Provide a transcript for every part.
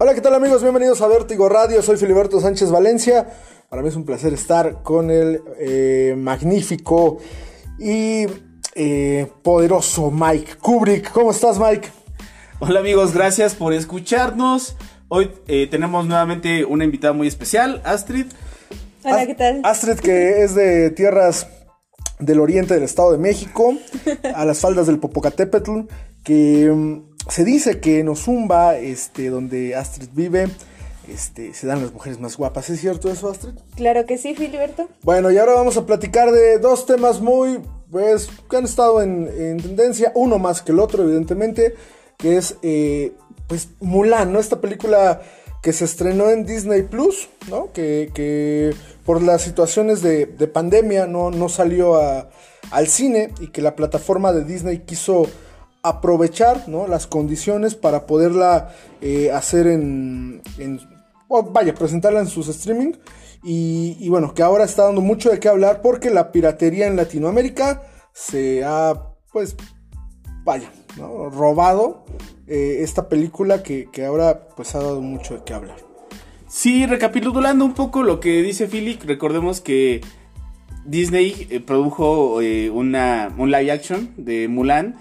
Hola, ¿qué tal amigos? Bienvenidos a Vértigo Radio, soy Filiberto Sánchez Valencia. Para mí es un placer estar con el eh, magnífico y eh, poderoso Mike Kubrick. ¿Cómo estás, Mike? Hola amigos, gracias por escucharnos. Hoy eh, tenemos nuevamente una invitada muy especial, Astrid. Hola, ¿qué tal? Astrid, que es de tierras del oriente del Estado de México, a las faldas del Popocatépetl, que mm, se dice que en Ozumba, este, donde Astrid vive, este, se dan las mujeres más guapas. ¿Es cierto eso, Astrid? Claro que sí, Filiberto. Bueno, y ahora vamos a platicar de dos temas muy, pues, que han estado en, en tendencia, uno más que el otro, evidentemente, que es, eh, pues, Mulan, ¿no? Esta película que se estrenó en Disney Plus, ¿no? Que, que por las situaciones de, de pandemia no, no salió a- al cine y que la plataforma de Disney quiso aprovechar ¿no? las condiciones para poderla eh, hacer en, en- o vaya, presentarla en sus streaming y, bueno, que ahora está dando mucho de qué hablar porque la piratería en Latinoamérica se ha, pues, vaya, robado eh, esta película que, que ahora pues ha dado mucho de qué hablar. Sí, recapitulando un poco lo que dice Philip, recordemos que Disney eh, produjo una, un live action de Mulan,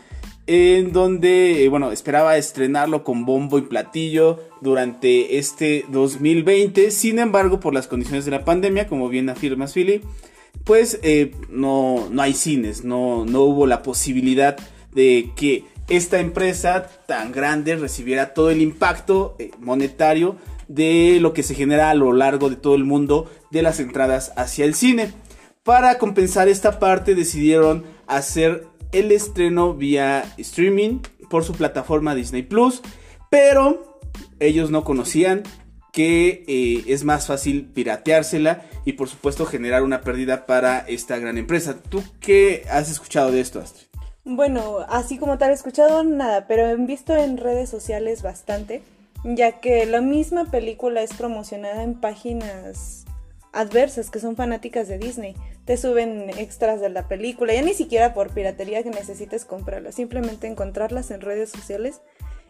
en donde, eh, bueno, esperaba estrenarlo con bombo y platillo durante este 2020. Sin embargo, por las condiciones de la pandemia, como bien afirmas, Philip, pues eh, no, no hay cines, no, no hubo la posibilidad de que esta empresa tan grande recibiera todo el impacto eh, monetario de lo que se genera a lo largo de todo el mundo de las entradas hacia el cine. Para compensar esta parte decidieron hacer el estreno vía streaming por su plataforma Disney Plus, pero ellos no conocían que eh, es más fácil pirateársela y por supuesto generar una pérdida para esta gran empresa. ¿Tú qué has escuchado de esto, Astrid? Bueno, así como tal he escuchado nada, pero he visto en redes sociales bastante, ya que la misma película es promocionada en páginas adversas que son fanáticas de Disney. Te suben extras de la película, ya ni siquiera por piratería que necesites comprarla, simplemente encontrarlas en redes sociales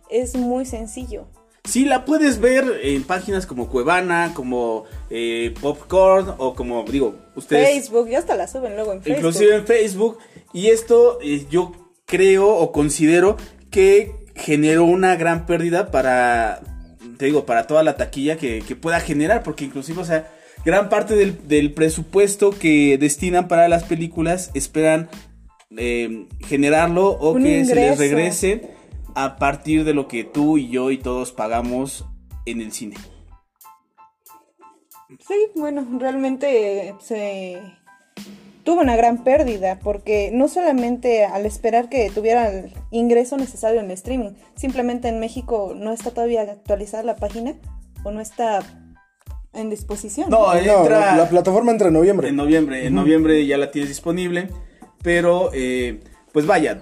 es muy sencillo. Sí, la puedes ver en páginas como Cuevana, como eh, Popcorn o como digo, ustedes Facebook, ya hasta la suben luego en Facebook. inclusive en Facebook. Y esto eh, yo creo o considero que generó una gran pérdida para, te digo, para toda la taquilla que, que pueda generar, porque inclusive, o sea, gran parte del, del presupuesto que destinan para las películas esperan eh, generarlo o Un que se les regrese a partir de lo que tú y yo y todos pagamos en el cine. Sí, bueno, realmente se tuvo una gran pérdida porque no solamente al esperar que tuviera el ingreso necesario en el streaming, simplemente en México no está todavía actualizada la página o no está en disposición. No, No, entra la plataforma entra en noviembre. en noviembre. En noviembre ya la tienes disponible. Pero, eh, pues vaya,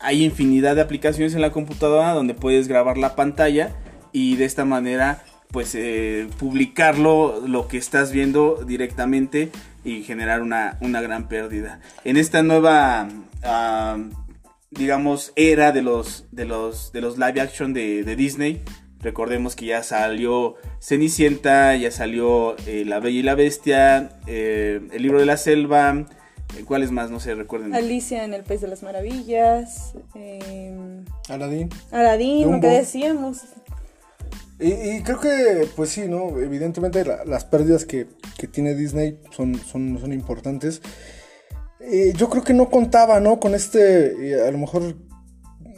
hay infinidad de aplicaciones en la computadora donde puedes grabar la pantalla y de esta manera, pues, eh, publicarlo, lo que estás viendo directamente y generar una, una gran pérdida. En esta nueva, ah, digamos, era de los, de los, de los live action de, de Disney, Recordemos que ya salió Cenicienta, ya salió eh, La Bella y la Bestia, eh, El Libro de la Selva, eh, ¿cuáles más? No sé, recuerden. Alicia en el País de las Maravillas, eh, Aladdin. Aladdin, lo que decíamos. Y, y creo que, pues sí, ¿no? Evidentemente la- las pérdidas que, que tiene Disney son, son, son importantes. Eh, yo creo que no contaba, ¿no? Con este, eh, a lo mejor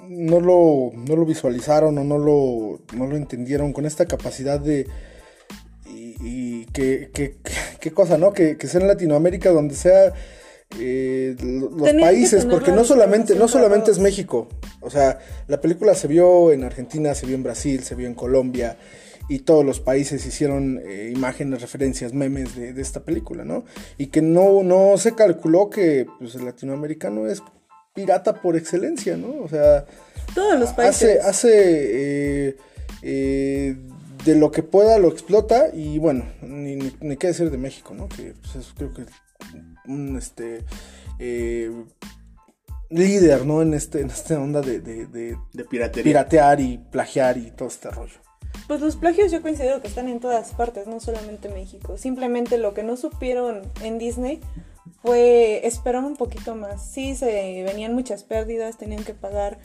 no lo, no lo visualizaron o no lo, no lo entendieron con esta capacidad de... Y, y que, que- qué cosa, ¿no? Que, que sea en Latinoamérica donde sea eh, lo- los países, porque no solamente, no solamente es México. O sea, la película se vio en Argentina, se vio en Brasil, se vio en Colombia y todos los países hicieron eh, imágenes, referencias, memes de, de esta película, ¿no? Y que no, no se calculó que pues, el latinoamericano es pirata por excelencia, ¿no? O sea, Todos los hace, países. hace eh, eh, de lo que pueda lo explota y bueno, ni, ni, ni qué decir de México, ¿no? Que pues, es creo que un este eh, líder, ¿no? En este en esta onda de, de- de De piratería. piratear y plagiar y todo este rollo. Pues los plagios yo considero que están en todas partes, no solamente en México. Simplemente lo que no supieron en Disney fue esperar un poquito más. Sí, se venían muchas pérdidas, tenían que pagar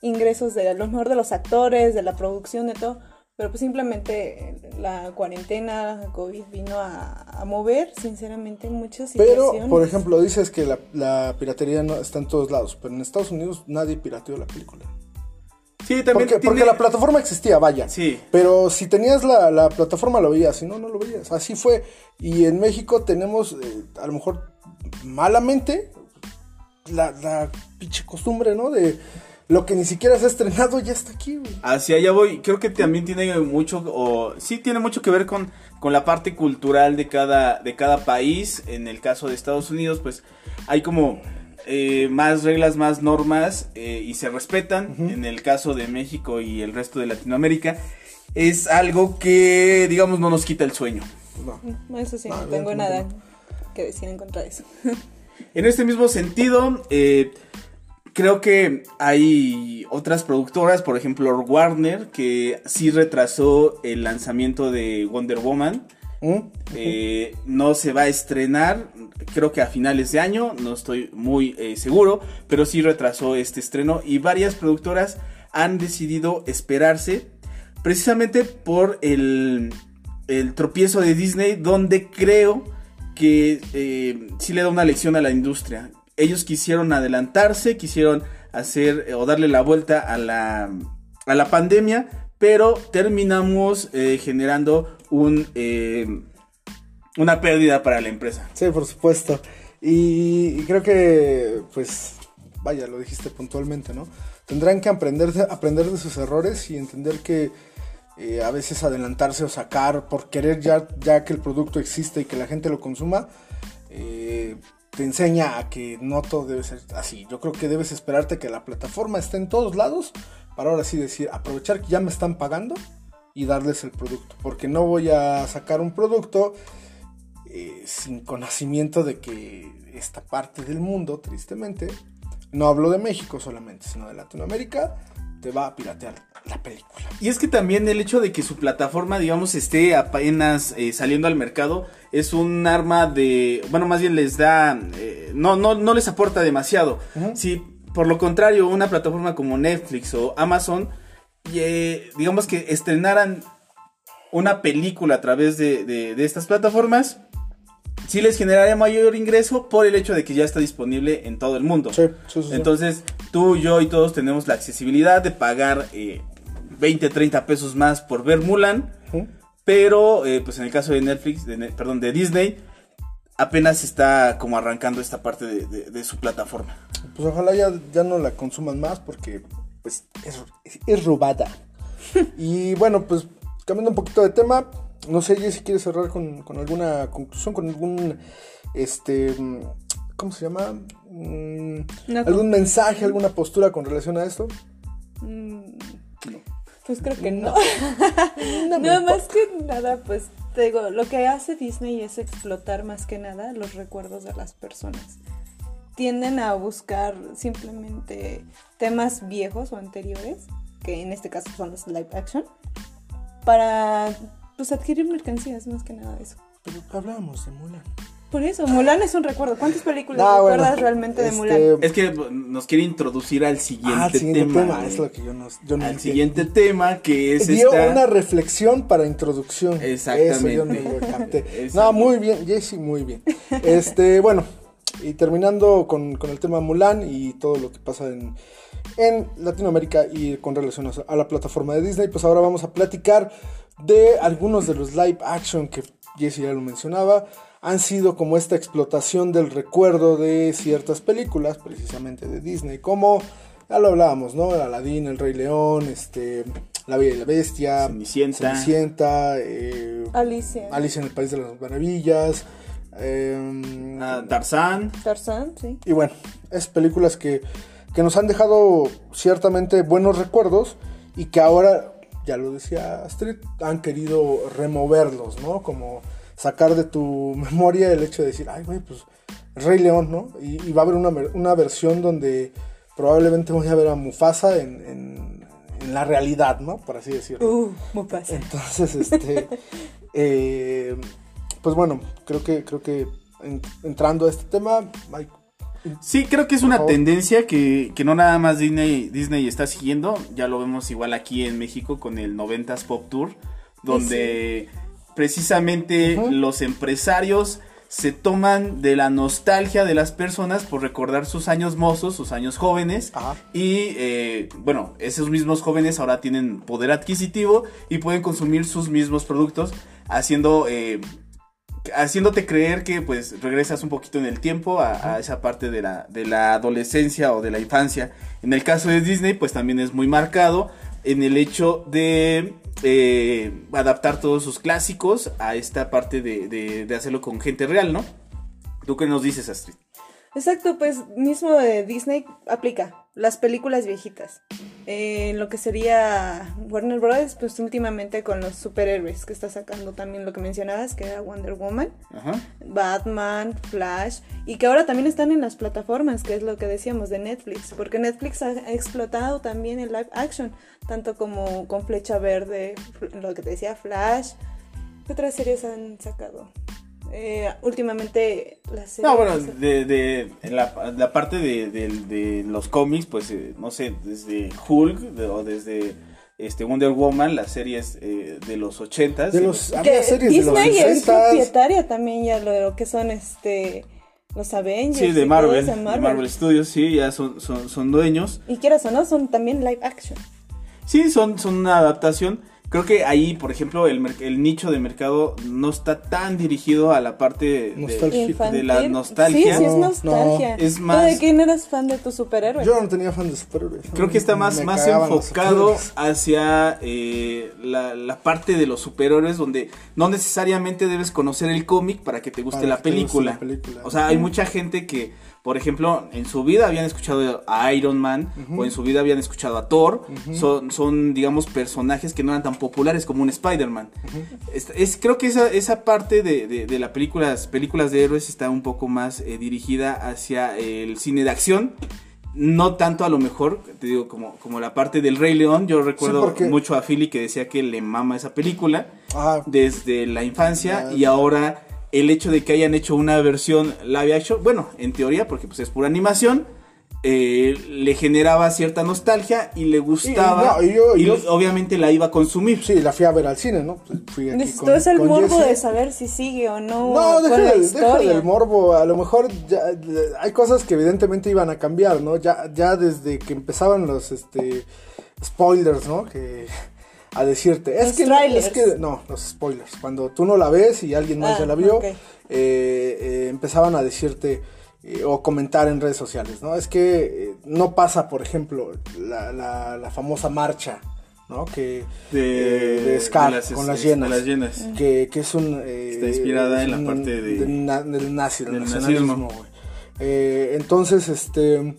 ingresos de a lo mejor de los actores, de la producción, de todo. Pero pues simplemente la cuarentena, COVID vino a, a mover, sinceramente, muchas situaciones. Pero, por ejemplo, dices que la, la piratería no está en todos lados, pero en Estados Unidos nadie pirateó la película. Sí, también Porque, tiene- porque la plataforma existía, vaya. Sí. Pero si tenías la, la plataforma lo veías, si no, no lo veías. Así fue. Y en México tenemos, eh, a lo mejor malamente, la, la pinche costumbre, ¿no? De lo que ni siquiera se ha estrenado ya está aquí, güey. Hacia allá voy. Creo que también tiene mucho, o sí tiene mucho que ver con, con la parte cultural de cada, de cada país. En el caso de Estados Unidos, pues hay como eh, más reglas, más normas eh, y se respetan. En el caso de México y el resto de Latinoamérica, es algo que, digamos, no nos quita el sueño. No. No, Eso sí, No, no, tengo nada que decir en contra de eso. En este mismo sentido, eh, creo que hay otras productoras, por ejemplo Warner, que sí retrasó el lanzamiento de Wonder Woman. ¿Mm? Eh, no se va a estrenar, creo que a finales de año, no estoy muy eh, seguro, pero sí retrasó este estreno y varias productoras han decidido esperarse precisamente por el, el tropiezo de Disney, donde creo que eh, sí le da una lección a la industria. Ellos quisieron adelantarse, quisieron hacer eh, o darle la vuelta a la, a la pandemia, pero terminamos eh, generando un, una pérdida para la empresa. Sí, por supuesto. Y, y creo que, pues, vaya, lo dijiste puntualmente, ¿no? Tendrán que aprender de, aprender de sus errores y entender que eh, a veces adelantarse o sacar por querer ya, ya que el producto existe y que la gente lo consuma, eh, te enseña a que no todo debe ser así. Yo creo que debes esperarte que la plataforma esté en todos lados para ahora sí decir, aprovechar que ya me están pagando y darles el producto. Porque no voy a sacar un producto eh, sin conocimiento de que esta parte del mundo, tristemente, no hablo de México solamente, sino de Latinoamérica, te va a piratear la película. Y es que también el hecho de que su plataforma, digamos, esté apenas eh, saliendo al mercado es un arma de, bueno, más bien les da, eh, no, no, no les aporta demasiado. Si por lo contrario una plataforma como Netflix o Amazon, eh, digamos que estrenaran una película a través de, de- de estas plataformas, sí les generaría mayor ingreso por el hecho de que ya está disponible en todo el mundo. Sí, sí, sí, sí. Entonces, tú, yo y todos tenemos la accesibilidad de pagar eh, 20, 30 pesos más por ver Mulan. Pero, eh, pues en el caso de Netflix, de perdón, de Disney, apenas está como arrancando esta parte de, de- de su plataforma. Pues ojalá ya, ya no la consuman más porque pues es, es robada. y bueno, pues cambiando un poquito de tema, no sé, Jessy, ¿quieres cerrar con, con alguna conclusión, con algún, este, ¿cómo se llama? Mm, ¿Algún mensaje, alguna postura con relación a esto? Pues creo que no. No más que nada, pues te digo, lo que hace Disney es explotar más que nada los recuerdos de las personas. Tienden a buscar simplemente temas viejos o anteriores, que en este caso son los live action, para pues adquirir mercancías, más que nada eso. Pero hablábamos de Mulan. Por eso, Mulan es un recuerdo. ¿Cuántas películas bueno, recuerdas realmente de este, Mulan? Es que nos quiere introducir al siguiente, Ah, el siguiente tema. es lo que yo no, yo no al entiendo. siguiente tema que es Dio esta... una reflexión para introducción. Exactamente. Eso yo no lo capté. Exacto. no, muy bien, Jesse, muy bien. Este, bueno, y terminando con, con el tema Mulan y todo lo que pasa en, en Latinoamérica y con relación a la plataforma de Disney, pues ahora vamos a platicar de algunos de los live action que Jesse ya lo mencionaba. Han sido como esta explotación del recuerdo de ciertas películas, precisamente de Disney, como ya lo hablábamos, ¿no? Aladdin, El Rey León, este, La Bella y la Bestia, Cenicienta. Cenicienta, eh, Alicia. Alicia en el País de las Maravillas, eh, ah, Tarzán. Tarzán, sí. y bueno, es películas que, que nos han dejado ciertamente buenos recuerdos y que ahora, ya lo decía Astrid, han querido removerlos, ¿no? Como sacar de tu memoria el hecho de decir, ay, güey, pues Rey León, ¿no? Y, y va a haber una, una versión donde probablemente voy a ver a Mufasa en, en- en la realidad, ¿no? Por así decirlo. Uh, Mufasa. Entonces, este, eh, pues bueno, creo que, creo que en- entrando a este tema, hay- Sí, creo que es una tendencia que, que no nada más Disney, Disney está siguiendo, ya lo vemos igual aquí en México con el 90s Pop Tour, donde precisamente los empresarios se toman de la nostalgia de las personas por recordar sus años mozos, sus años jóvenes, Ajá. y eh, bueno, esos mismos jóvenes ahora tienen poder adquisitivo y pueden consumir sus mismos productos, haciendo... eh, haciéndote creer que pues regresas un poquito en el tiempo a, a esa parte de la, de la adolescencia o de la infancia. En el caso de Disney pues también es muy marcado en el hecho de eh, adaptar todos sus clásicos a esta parte de, de- de hacerlo con gente real, ¿no? ¿Tú qué nos dices, Astrid? Exacto, pues mismo de Disney aplica las películas viejitas. Eh, lo que sería Warner Bros. pues últimamente con los superhéroes que está sacando también lo que mencionabas, que era Wonder Woman, Ajá. Batman, Flash, y que ahora también están en las plataformas, que es lo que decíamos de Netflix, porque Netflix ha explotado también el live action, tanto como con Flecha Verde, lo que te decía Flash. ¿Qué otras series han sacado? Eh, últimamente la serie... No, bueno, de, de en la, la parte de, de- de los cómics, pues, eh, no sé, desde Hulk de- o desde este Wonder Woman, las series eh, de los ochentas. de los, había series de los Disney es 60s. propietaria también ya lo, lo que son este los Avengers Sí, de Marvel, eso, de Marvel Studios, sí, ya son, son, son dueños. y quieras o no son también live action Sí, son, son una adaptación. Creo que ahí, por ejemplo, el, el nicho de mercado no está tan dirigido a la parte de, la nostalgia. sí sí es No, nostalgia no. Es ¿Tú más- de quién eras fan de tu superhéroe Yo no tenía fan de superhéroes. Creo que está más, más enfocado hacia eh, la, la parte de los superhéroes donde no necesariamente debes conocer el cómic para que te guste, Para la, que te guste película. la película. O sea, hay mucha gente que, por ejemplo, en su vida habían escuchado a Iron Man o en su vida habían escuchado a Thor. son, son, digamos, personajes que no eran tan populares como un Spider-Man. es, es- creo que esa, esa parte de, de, de las películas, películas de héroes está un poco más eh, dirigida hacia el cine de acción. No tanto a lo mejor, te digo, como, como la parte del Rey León. Yo recuerdo mucho a Philly que decía que le mama esa película Ajá. desde la infancia y ahora el hecho de que hayan hecho una versión live action, bueno, en teoría, porque pues es pura animación, eh, le generaba cierta nostalgia y le gustaba no, y yo- y yo- obviamente la iba a consumir. Sí, la fui a ver al cine, ¿no? Pues Fui aquí Necesito con- es el con morbo Jesse. de saber si sigue o no, No, deja, del morbo. A lo mejor ya, hay cosas que evidentemente iban a cambiar, ¿no? Ya, ya desde que empezaban los este spoilers, ¿no? Que a decirte. Es Los que, no- trailers. es que no, los spoilers. Cuando tú no la ves y alguien más Ah, ya la vio, eh, eh, empezaban a decirte eh, o comentar en redes sociales, ¿no? Es que eh, no pasa, por ejemplo, la, la, la famosa marcha, ¿no? Que De, eh, de Scar de las- con las de llenas. las llenas. que, que es un... Está inspirada es en la parte de- del, na- del nazi, del, del nacionalismo, nazismo. entonces, este...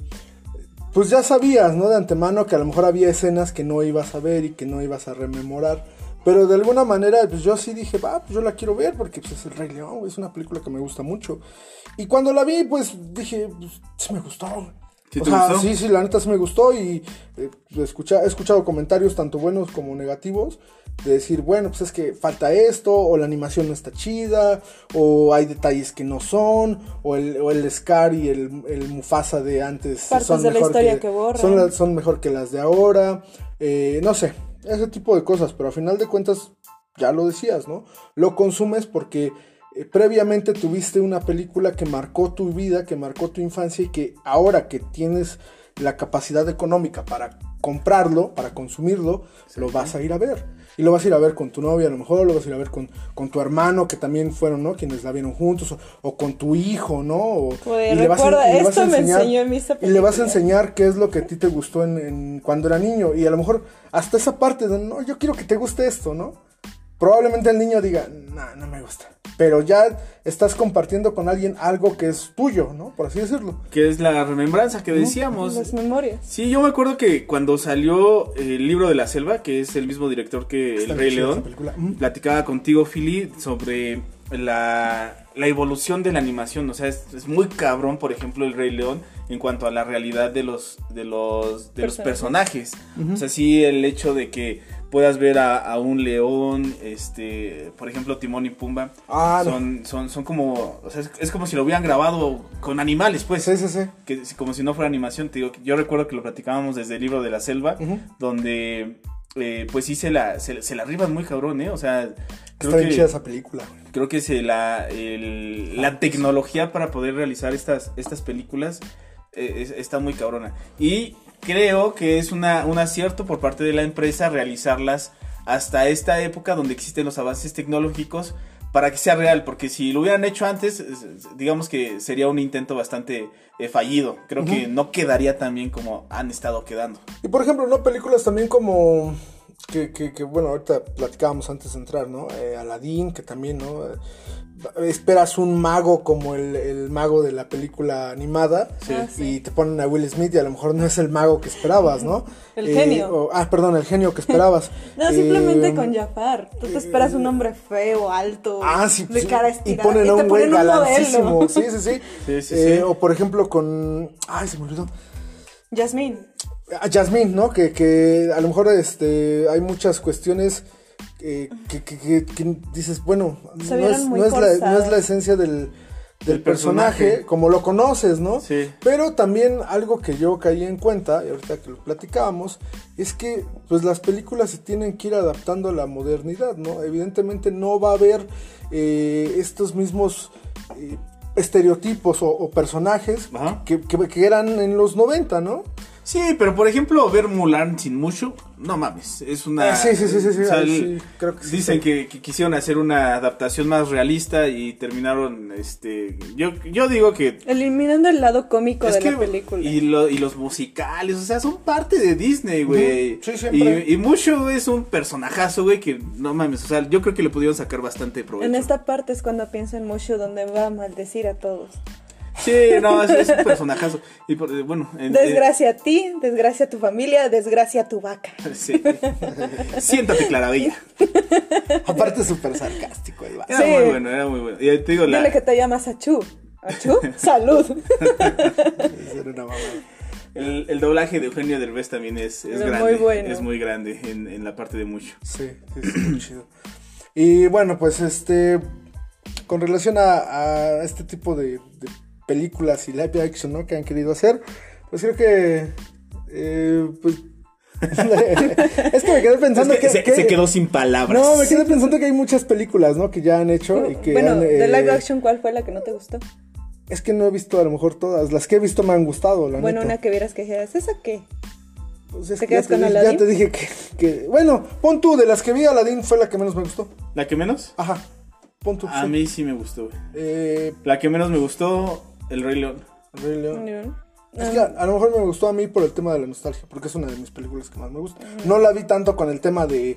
Pues ya sabías, ¿no? De antemano que a lo mejor había escenas que no ibas a ver y que no ibas a rememorar. Pero de alguna manera, pues yo sí dije, va, pues yo la quiero ver porque pues, es El Rey León, güey, es una película que me gusta mucho. Y cuando la vi, pues dije, pues sí me gustó. ¿Sí o te sea, gustó? sí, sí, la neta sí me gustó y eh, escucha- he escuchado comentarios tanto buenos como negativos de decir, bueno, pues es que falta esto, o la animación no está chida, o hay detalles que no son, o el, o el Scar y el, el Mufasa de antes Partes son de la mejor historia que son mejor que las de ahora, eh, no sé, ese tipo de cosas, pero a final de cuentas, ya lo decías, ¿no? Lo consumes porque eh, previamente tuviste una película que marcó tu vida, que marcó tu infancia y que ahora que tienes la capacidad económica para comprarlo, para consumirlo, lo vas a ir a ver. Y lo vas a ir a ver con tu novia, a lo mejor lo vas a ir a ver con, con tu hermano, que también fueron, ¿no? Quienes la vieron juntos, o, o con tu hijo, ¿no? O- y le vas a- le vas a esto me enseñar- enseñó esta Y le vas a enseñar qué es lo que a ti te gustó en, en- cuando era niño. Y a lo mejor hasta esa parte de, no, yo quiero que te guste esto, ¿no? Probablemente el niño diga, no, no me gusta. Pero ya estás compartiendo con alguien algo que es tuyo, ¿no? Por así decirlo. Que es la remembranza que decíamos. las memorias Sí, yo me acuerdo que cuando salió el libro de la selva, que es el mismo director que Está El Rey León, platicaba contigo, Philly, sobre la, la evolución de la animación. O sea, es, es muy cabrón, por ejemplo, El Rey León. en cuanto a la realidad de los de los de los Personajes. personajes. O sea, sí el hecho de que puedas ver a, a un león, este, por ejemplo, Timón y Pumba, Ah, no. son, son, son como, o sea, es, es como si lo hubieran grabado con animales, pues. Sí, sí, sí. que como si no fuera animación, te digo, yo recuerdo que lo platicábamos desde el libro de la selva, donde eh, pues sí se la, se, se la arriban muy cabrón, ¿eh? O sea, creo Está bien que, chida esa película. creo que se la, el- la tecnología para poder realizar estas, estas películas es- está muy cabrona. Y creo que es una, un acierto por parte de la empresa realizarlas hasta esta época donde existen los avances tecnológicos para que sea real, porque si lo hubieran hecho antes, es- es- digamos que sería un intento bastante eh, fallido. Creo que no quedaría tan bien como han estado quedando. Y por ejemplo, ¿no? Películas también como. Que, que, que, bueno, ahorita platicábamos antes de entrar, ¿no? Eh, Aladdin, que también, ¿no? Eh, esperas un mago como el, el mago de la película animada Sí. Ah, y sí. te ponen a Will Smith y a lo mejor no es el mago que esperabas, ¿no? El Eh, genio. o- ah, perdón, el genio que esperabas. No, simplemente Eh, con Jafar. Tú te esperas un hombre feo, alto, Ah, sí, de sí, cara y estirada. ponen a un güey modelo. Sí, sí, sí. Sí, sí, Eh, sí. O por ejemplo con. Ay, se me olvidó. Jasmine. A Jasmine, ¿no? Que, que a lo mejor este, hay muchas cuestiones eh, que, que- que- que dices, bueno, no es, no, es la, no es forzadas. la esencia del, del personaje, personaje. como lo conoces, ¿no? Sí. Pero también algo que yo caí en cuenta, y ahorita que lo platicábamos, es que pues las películas se tienen que ir adaptando a la modernidad, ¿no? Evidentemente no va a haber eh, estos mismos eh, estereotipos o, o personajes que- que eran en los 90, ¿no? Sí, pero por ejemplo, ver Mulan sin mucho, no mames, es una... Ah, sí, sí, sí, sí, sí, o sea, ahí el- sí, creo que sí, Dicen sí. que, que quisieron hacer una adaptación más realista y terminaron, este... Yo, yo digo que... Eliminando el lado cómico es de que- la película. Y, lo- y los musicales, o sea, son parte de Disney, güey. Sí, siempre. y, y mucho es un personajazo, güey, que no mames, o sea, yo creo que le pudieron sacar bastante provecho. En esta parte es cuando pienso en Mushu, donde va a maldecir a todos. Sí, no, es, es un personajazo. Y por- eh, bueno... en- Desgracia a ti, desgracia a tu familia, desgracia a tu vaca. eh, sí. Siéntate, Clarabella. Aparte súper sarcástico el. Era Sí. muy bueno, era muy bueno. Y te digo, la... Dile que te llamas Achu. ¿Achu? Salud. Era una mamada. El, el doblaje de Eugenio Derbez también es, es Muy grande. bueno. Es muy grande en, en la parte de mucho. Sí, sí, sí, muy chido. Y bueno, pues este, con relación a, a este tipo de, de películas y live action, ¿no? Que han querido hacer, pues creo que, eh, pues, es que me quedé pensando Es que que, se, que- se quedó sin palabras. No, me quedé pensando que hay muchas películas, ¿no? Que ya han hecho y que bueno, han, de eh, live action, ¿cuál fue la que no te gustó? Es que no he visto a lo mejor todas. Las que he visto me han gustado, la Bueno, neta. una que vieras que dijeras, ¿esa qué? Pues es ¿Te que ya quedas con di- Aladdin? Ya te dije que, que- Bueno, pon tú, de las que vi, Aladdin fue la que menos me gustó. ¿La que menos? Ajá. Pon tú. A sí. mí sí me gustó, güey. Eh, La que menos me gustó, El Rey León. Rey León. Es que a, a lo mejor me gustó a mí por el tema de la nostalgia, porque es una de mis películas que más me gusta. No la vi tanto con el tema de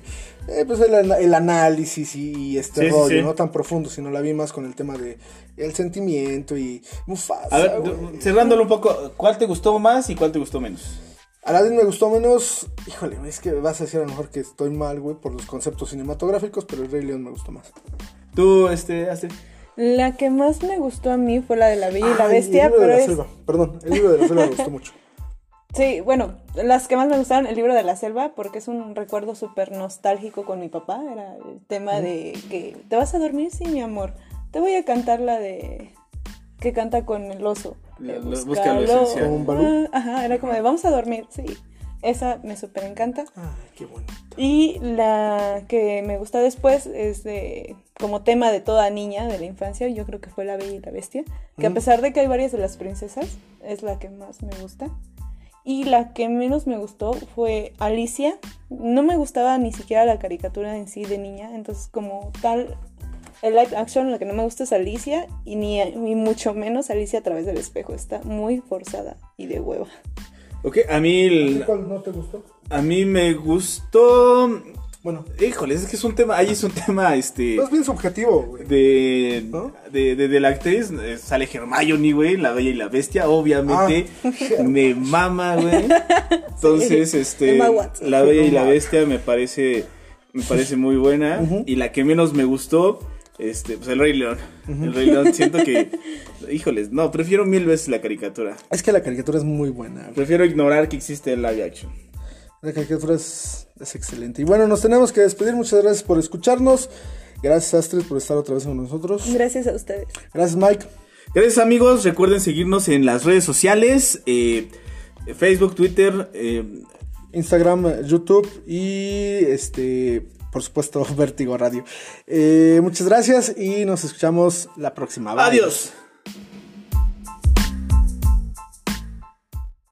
eh, pues el, el análisis y, y este Sí, rollo, sí. no tan profundo, sino la vi más con el tema de el sentimiento y Mufasa. A ver, cerrándolo un poco, ¿cuál te gustó más y cuál te gustó menos? Aladdin me gustó menos. Híjole, es que vas a decir a lo mejor que estoy mal, güey, por los conceptos cinematográficos, pero el Rey León me gustó más. Tú, este, Astrid. La que más me gustó a mí fue la de la Bella y la Ay, Bestia, el libro pero de la es... selva. Perdón, el libro de la selva me gustó mucho. Sí, bueno, las que más me gustaron, el libro de la selva, porque es un recuerdo súper nostálgico con mi papá. Era el tema de que, ¿te vas a dormir? Sí, mi amor. Te voy a cantar la de... que canta con el oso. La- De la- busca lo esencial. Ah, Ajá, era como de, vamos a dormir, sí. Esa me súper encanta. Ay, qué bonito. Y la que me gusta después es de como tema de toda niña de la infancia, yo creo que fue La Bella y la Bestia, que a Mm. pesar de que hay varias de las princesas, es la que más me gusta. Y la que menos me gustó fue Alicia. No me gustaba ni siquiera la caricatura en sí de niña, entonces como tal el live action lo que no me gusta es Alicia y ni, ni mucho menos Alicia a través del espejo, está muy forzada y de hueva. Ok, a mí, el- ¿Cuál no te gustó? a mí me gustó... Bueno, Híjole, es que es un tema, ahí es un tema, este... es bien subjetivo, güey. De, ¿No? de, de, de la actriz eh, sale Hermione, güey, la bella y la bestia, obviamente Ah. me mama, güey. Entonces, este, Emma Watson. la bella y la bestia me parece, me parece muy buena. Y la que menos me gustó Este, pues el Rey León. El Rey León, siento que. Híjoles, no, prefiero mil veces la caricatura. Es que la caricatura es muy buena. Prefiero ignorar que existe el live action. La caricatura es, es excelente. Y bueno, nos tenemos que despedir. Muchas gracias por escucharnos. Gracias, Astrid, por estar otra vez con nosotros. Gracias a ustedes. Gracias, Mike. Gracias, amigos. Recuerden seguirnos en las redes sociales: eh, Facebook, Twitter. eh, Instagram, YouTube y este, por supuesto, Vértigo Radio. Eh, muchas gracias y nos escuchamos la próxima. Bye. Adiós.